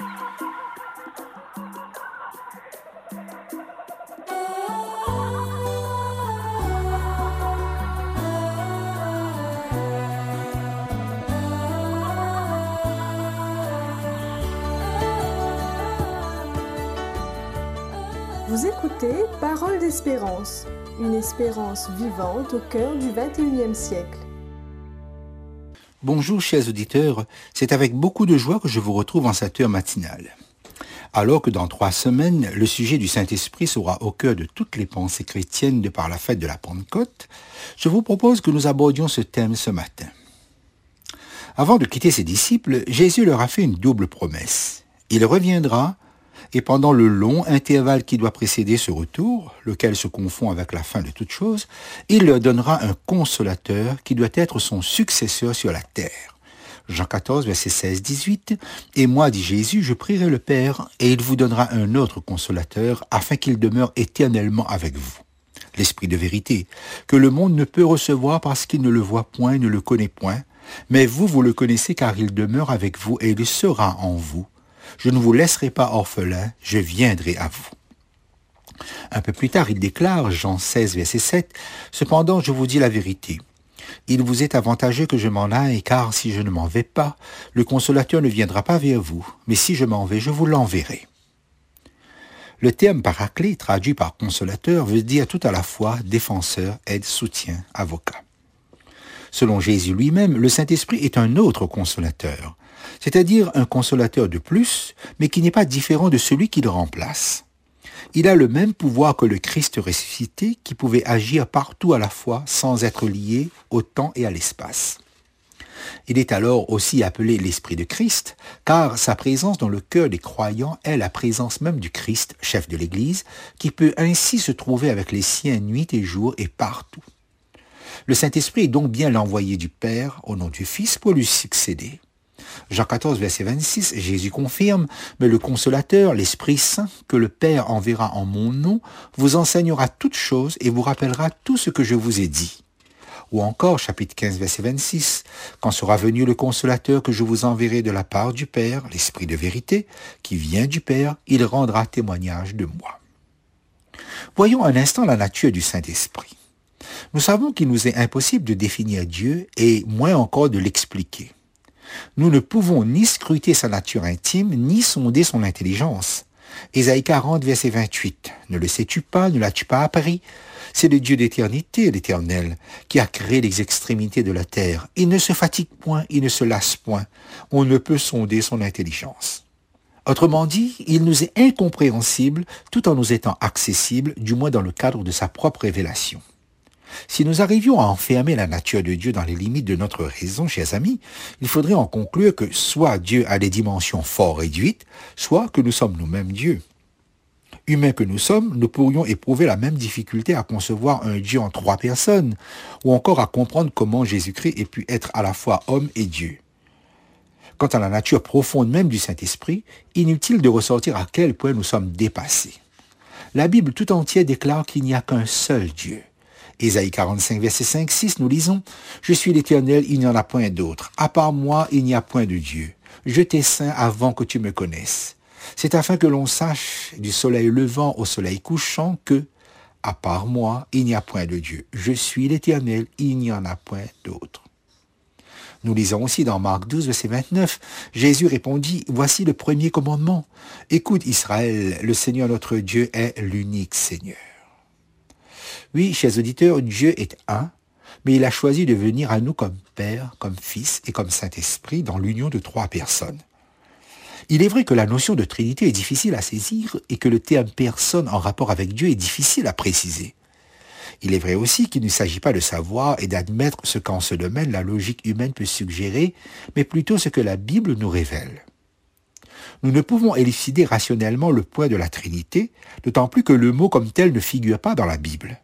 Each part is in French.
Vous écoutez Parole d'espérance, une espérance vivante au cœur du 21e siècle. Bonjour chers auditeurs, c'est avec beaucoup de joie que je vous retrouve en cette heure matinale. Alors que dans trois semaines, le sujet du Saint-Esprit sera au cœur de toutes les pensées chrétiennes de par la fête de la Pentecôte, je vous propose que nous abordions ce thème ce matin. Avant de quitter ses disciples, Jésus leur a fait une double promesse. Il reviendra et pendant le long intervalle qui doit précéder ce retour, lequel se confond avec la fin de toute chose, il leur donnera un consolateur qui doit être son successeur sur la terre. Jean 14, verset 16, 18. Et moi, dit Jésus, je prierai le Père, et il vous donnera un autre consolateur, afin qu'il demeure éternellement avec vous. L'Esprit de vérité, que le monde ne peut recevoir parce qu'il ne le voit point ne le connaît point, mais vous, vous le connaissez car il demeure avec vous et il sera en vous je ne vous laisserai pas orphelin, je viendrai à vous. Un peu plus tard, il déclare, Jean 16, verset 7, Cependant, je vous dis la vérité. Il vous est avantageux que je m'en aille, car si je ne m'en vais pas, le consolateur ne viendra pas vers vous, mais si je m'en vais, je vous l'enverrai. Le terme paraclet, traduit par consolateur, veut dire tout à la fois défenseur, aide, soutien, avocat. Selon Jésus lui-même, le Saint-Esprit est un autre consolateur c'est-à-dire un consolateur de plus, mais qui n'est pas différent de celui qui le remplace. Il a le même pouvoir que le Christ ressuscité qui pouvait agir partout à la fois sans être lié au temps et à l'espace. Il est alors aussi appelé l'Esprit de Christ, car sa présence dans le cœur des croyants est la présence même du Christ, chef de l'Église, qui peut ainsi se trouver avec les siens nuit et jour et partout. Le Saint-Esprit est donc bien l'envoyé du Père au nom du Fils pour lui succéder. Jean 14, verset 26, Jésus confirme, mais le consolateur, l'Esprit Saint, que le Père enverra en mon nom, vous enseignera toutes choses et vous rappellera tout ce que je vous ai dit. Ou encore, chapitre 15, verset 26, Quand sera venu le consolateur que je vous enverrai de la part du Père, l'Esprit de vérité, qui vient du Père, il rendra témoignage de moi. Voyons un instant la nature du Saint-Esprit. Nous savons qu'il nous est impossible de définir Dieu et moins encore de l'expliquer. Nous ne pouvons ni scruter sa nature intime, ni sonder son intelligence. Ésaïe 40, verset 28. Ne le sais-tu pas, ne l'as-tu pas appris? C'est le Dieu d'éternité, l'Éternel, qui a créé les extrémités de la terre. Il ne se fatigue point, il ne se lasse point. On ne peut sonder son intelligence. Autrement dit, il nous est incompréhensible tout en nous étant accessible, du moins dans le cadre de sa propre révélation. Si nous arrivions à enfermer la nature de Dieu dans les limites de notre raison, chers amis, il faudrait en conclure que soit Dieu a des dimensions fort réduites, soit que nous sommes nous-mêmes Dieu. Humains que nous sommes, nous pourrions éprouver la même difficulté à concevoir un Dieu en trois personnes, ou encore à comprendre comment Jésus-Christ ait pu être à la fois homme et Dieu. Quant à la nature profonde même du Saint-Esprit, inutile de ressortir à quel point nous sommes dépassés. La Bible tout entière déclare qu'il n'y a qu'un seul Dieu. Ésaïe 45, verset 5, 6, nous lisons, Je suis l'Éternel, il n'y en a point d'autre. À part moi, il n'y a point de Dieu. Je t'ai saint avant que tu me connaisses. C'est afin que l'on sache du soleil levant au soleil couchant que, à part moi, il n'y a point de Dieu. Je suis l'Éternel, il n'y en a point d'autre. Nous lisons aussi dans Marc 12, verset 29, Jésus répondit, Voici le premier commandement. Écoute Israël, le Seigneur notre Dieu est l'unique Seigneur. Oui, chers auditeurs, Dieu est un, mais il a choisi de venir à nous comme Père, comme Fils et comme Saint-Esprit dans l'union de trois personnes. Il est vrai que la notion de Trinité est difficile à saisir et que le terme personne en rapport avec Dieu est difficile à préciser. Il est vrai aussi qu'il ne s'agit pas de savoir et d'admettre ce qu'en ce domaine la logique humaine peut suggérer, mais plutôt ce que la Bible nous révèle. Nous ne pouvons élucider rationnellement le point de la Trinité, d'autant plus que le mot comme tel ne figure pas dans la Bible.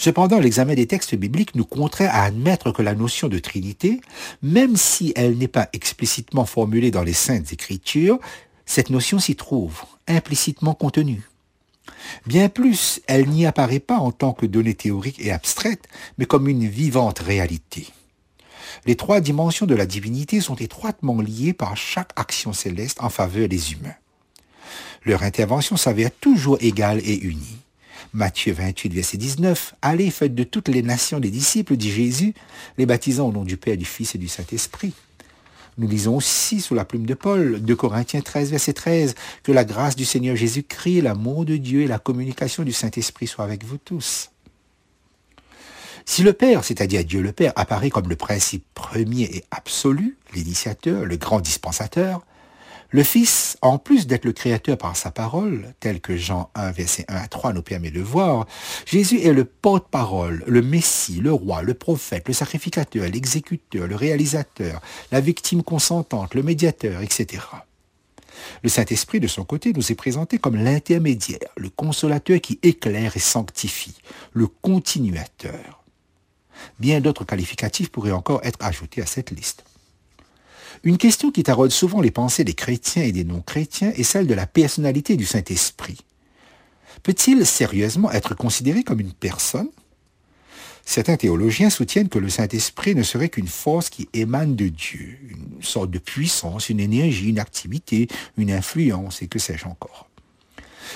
Cependant, l'examen des textes bibliques nous contraint à admettre que la notion de Trinité, même si elle n'est pas explicitement formulée dans les saintes écritures, cette notion s'y trouve, implicitement contenue. Bien plus, elle n'y apparaît pas en tant que donnée théorique et abstraite, mais comme une vivante réalité. Les trois dimensions de la divinité sont étroitement liées par chaque action céleste en faveur des humains. Leur intervention s'avère toujours égale et unie. Matthieu 28, verset 19. Allez, faites de toutes les nations des disciples, dit Jésus, les baptisant au nom du Père, du Fils et du Saint-Esprit. Nous lisons aussi sous la plume de Paul, de Corinthiens 13, verset 13, que la grâce du Seigneur Jésus-Christ, l'amour de Dieu et la communication du Saint-Esprit soient avec vous tous. Si le Père, c'est-à-dire Dieu le Père, apparaît comme le principe premier et absolu, l'initiateur, le grand dispensateur, le Fils, en plus d'être le Créateur par sa parole, tel que Jean 1, verset 1 à 3 nous permet de voir, Jésus est le porte-parole, le Messie, le roi, le prophète, le sacrificateur, l'exécuteur, le réalisateur, la victime consentante, le médiateur, etc. Le Saint-Esprit, de son côté, nous est présenté comme l'intermédiaire, le consolateur qui éclaire et sanctifie, le continuateur. Bien d'autres qualificatifs pourraient encore être ajoutés à cette liste. Une question qui taraude souvent les pensées des chrétiens et des non-chrétiens est celle de la personnalité du Saint-Esprit. Peut-il sérieusement être considéré comme une personne? Certains théologiens soutiennent que le Saint-Esprit ne serait qu'une force qui émane de Dieu, une sorte de puissance, une énergie, une activité, une influence, et que sais-je encore.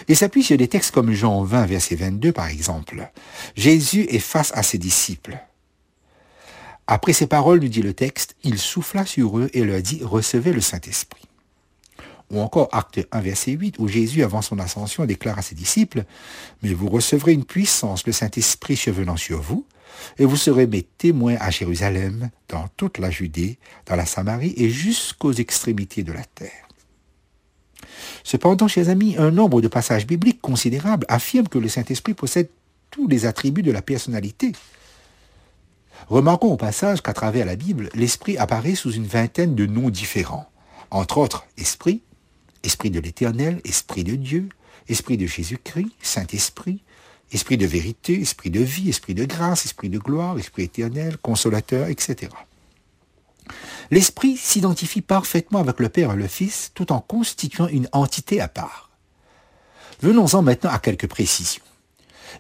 Et s'appuie sur des textes comme Jean 20, verset 22, par exemple. Jésus est face à ses disciples. Après ces paroles, nous dit le texte, il souffla sur eux et leur dit, recevez le Saint-Esprit. Ou encore acte 1, verset 8, où Jésus, avant son ascension, déclare à ses disciples, Mais vous recevrez une puissance, le Saint-Esprit survenant sur vous, et vous serez mes témoins à Jérusalem, dans toute la Judée, dans la Samarie et jusqu'aux extrémités de la terre. Cependant, chers amis, un nombre de passages bibliques considérables affirment que le Saint-Esprit possède tous les attributs de la personnalité. Remarquons au passage qu'à travers la Bible, l'Esprit apparaît sous une vingtaine de noms différents. Entre autres, Esprit, Esprit de l'Éternel, Esprit de Dieu, Esprit de Jésus-Christ, Saint-Esprit, Esprit de vérité, Esprit de vie, Esprit de grâce, Esprit de gloire, Esprit éternel, Consolateur, etc. L'Esprit s'identifie parfaitement avec le Père et le Fils tout en constituant une entité à part. Venons-en maintenant à quelques précisions.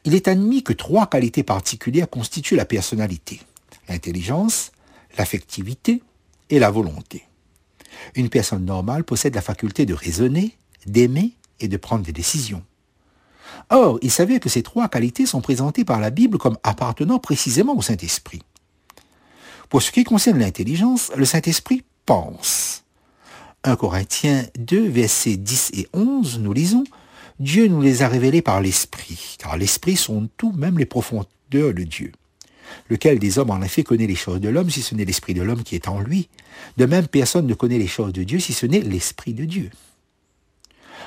Il est admis que trois qualités particulières constituent la personnalité l'intelligence, l'affectivité et la volonté. Une personne normale possède la faculté de raisonner, d'aimer et de prendre des décisions. Or, il s'avère que ces trois qualités sont présentées par la Bible comme appartenant précisément au Saint-Esprit. Pour ce qui concerne l'intelligence, le Saint-Esprit pense. 1 Corinthiens 2, versets 10 et 11, nous lisons Dieu nous les a révélés par l'Esprit, car l'Esprit sonde tout, même les profondeurs de Dieu lequel des hommes en effet connaît les choses de l'homme si ce n'est l'Esprit de l'homme qui est en lui? De même, personne ne connaît les choses de Dieu si ce n'est l'Esprit de Dieu.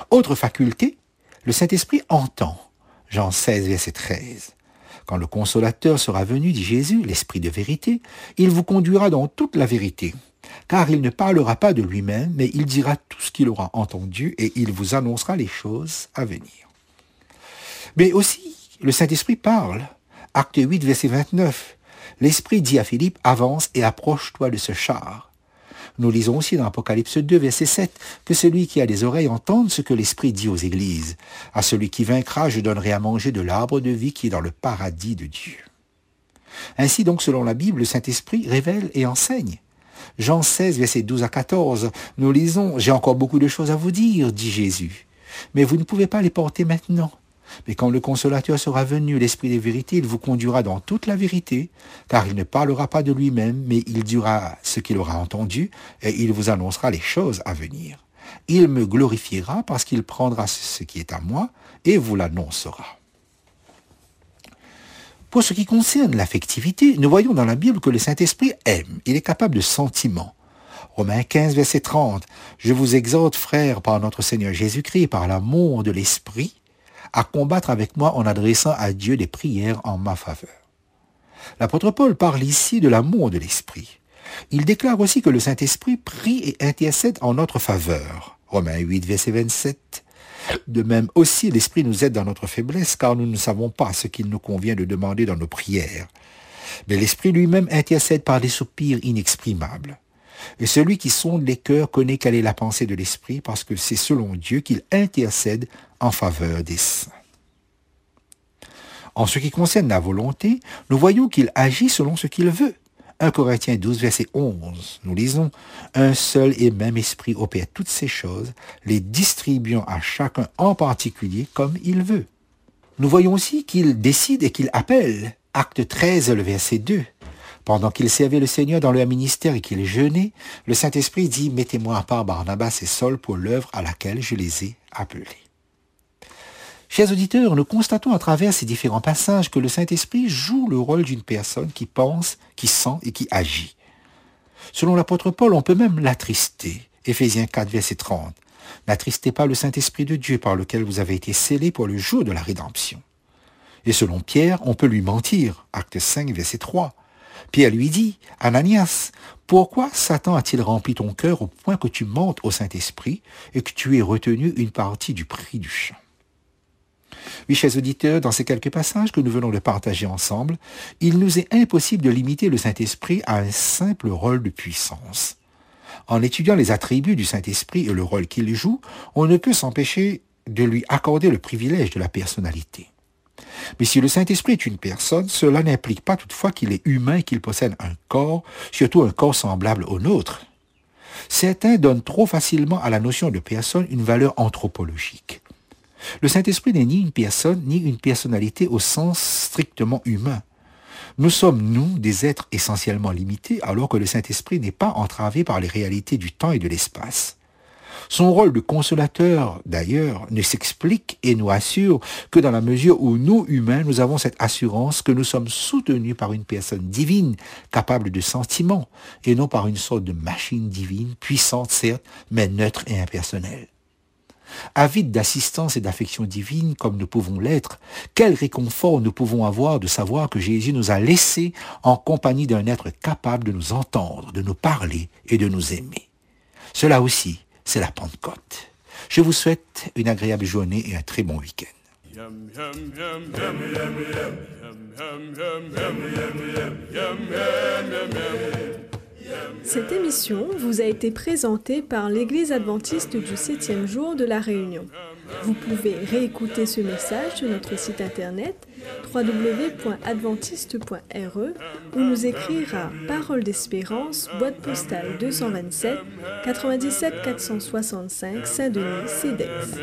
Autre faculté, le Saint-Esprit entend. Jean 16, verset 13. Quand le consolateur sera venu, dit Jésus, l'Esprit de vérité, il vous conduira dans toute la vérité, car il ne parlera pas de lui-même, mais il dira tout ce qu'il aura entendu et il vous annoncera les choses à venir. Mais aussi, le Saint-Esprit parle. Acte 8, verset 29. L'Esprit dit à Philippe, avance et approche-toi de ce char. Nous lisons aussi dans Apocalypse 2, verset 7, que celui qui a des oreilles entende ce que l'Esprit dit aux églises. À celui qui vaincra, je donnerai à manger de l'arbre de vie qui est dans le paradis de Dieu. Ainsi donc, selon la Bible, le Saint-Esprit révèle et enseigne. Jean 16, verset 12 à 14, nous lisons, J'ai encore beaucoup de choses à vous dire, dit Jésus, mais vous ne pouvez pas les porter maintenant. Mais quand le consolateur sera venu, l'Esprit des vérités, il vous conduira dans toute la vérité, car il ne parlera pas de lui-même, mais il dira ce qu'il aura entendu, et il vous annoncera les choses à venir. Il me glorifiera parce qu'il prendra ce qui est à moi et vous l'annoncera. Pour ce qui concerne l'affectivité, nous voyons dans la Bible que le Saint-Esprit aime, il est capable de sentiments. Romains 15, verset 30. Je vous exhorte, frères, par notre Seigneur Jésus-Christ, par l'amour de l'Esprit, à combattre avec moi en adressant à Dieu des prières en ma faveur. L'apôtre Paul parle ici de l'amour de l'Esprit. Il déclare aussi que le Saint-Esprit prie et intercède en notre faveur. Romains 8, verset 27. De même aussi, l'Esprit nous aide dans notre faiblesse, car nous ne savons pas ce qu'il nous convient de demander dans nos prières. Mais l'Esprit lui-même intercède par des soupirs inexprimables. Et celui qui sonde les cœurs connaît quelle est la pensée de l'Esprit, parce que c'est selon Dieu qu'il intercède en faveur des saints. En ce qui concerne la volonté, nous voyons qu'il agit selon ce qu'il veut. 1 Corinthiens 12, verset 11, nous lisons, Un seul et même esprit opère toutes ces choses, les distribuant à chacun en particulier comme il veut. Nous voyons aussi qu'il décide et qu'il appelle. Acte 13, le verset 2. Pendant qu'il servait le Seigneur dans leur ministère et qu'il jeûnait, le Saint-Esprit dit, Mettez-moi à part Barnabas et Saul pour l'œuvre à laquelle je les ai appelés. Chers auditeurs, nous constatons à travers ces différents passages que le Saint-Esprit joue le rôle d'une personne qui pense, qui sent et qui agit. Selon l'apôtre Paul, on peut même l'attrister. Éphésiens 4, verset 30. N'attristez pas le Saint-Esprit de Dieu par lequel vous avez été scellés pour le jour de la rédemption. Et selon Pierre, on peut lui mentir. Acte 5, verset 3. Pierre lui dit, Ananias, pourquoi Satan a-t-il rempli ton cœur au point que tu montes au Saint-Esprit et que tu aies retenu une partie du prix du champ oui, chers auditeurs, dans ces quelques passages que nous venons de partager ensemble, il nous est impossible de limiter le Saint-Esprit à un simple rôle de puissance. En étudiant les attributs du Saint-Esprit et le rôle qu'il joue, on ne peut s'empêcher de lui accorder le privilège de la personnalité. Mais si le Saint-Esprit est une personne, cela n'implique pas toutefois qu'il est humain et qu'il possède un corps, surtout un corps semblable au nôtre. Certains donnent trop facilement à la notion de personne une valeur anthropologique. Le Saint-Esprit n'est ni une personne, ni une personnalité au sens strictement humain. Nous sommes, nous, des êtres essentiellement limités, alors que le Saint-Esprit n'est pas entravé par les réalités du temps et de l'espace. Son rôle de consolateur, d'ailleurs, ne s'explique et nous assure que dans la mesure où nous, humains, nous avons cette assurance que nous sommes soutenus par une personne divine, capable de sentiments, et non par une sorte de machine divine, puissante certes, mais neutre et impersonnelle. Avide d'assistance et d'affection divine comme nous pouvons l'être, quel réconfort nous pouvons avoir de savoir que Jésus nous a laissés en compagnie d'un être capable de nous entendre, de nous parler et de nous aimer. Cela aussi, c'est la Pentecôte. Je vous souhaite une agréable journée et un très bon week-end. Cette émission vous a été présentée par l'Église adventiste du septième jour de la Réunion. Vous pouvez réécouter ce message sur notre site internet www.adventiste.re ou nous écrire à Parole d'Espérance, boîte postale 227 97 465 Saint-Denis, CEDEX.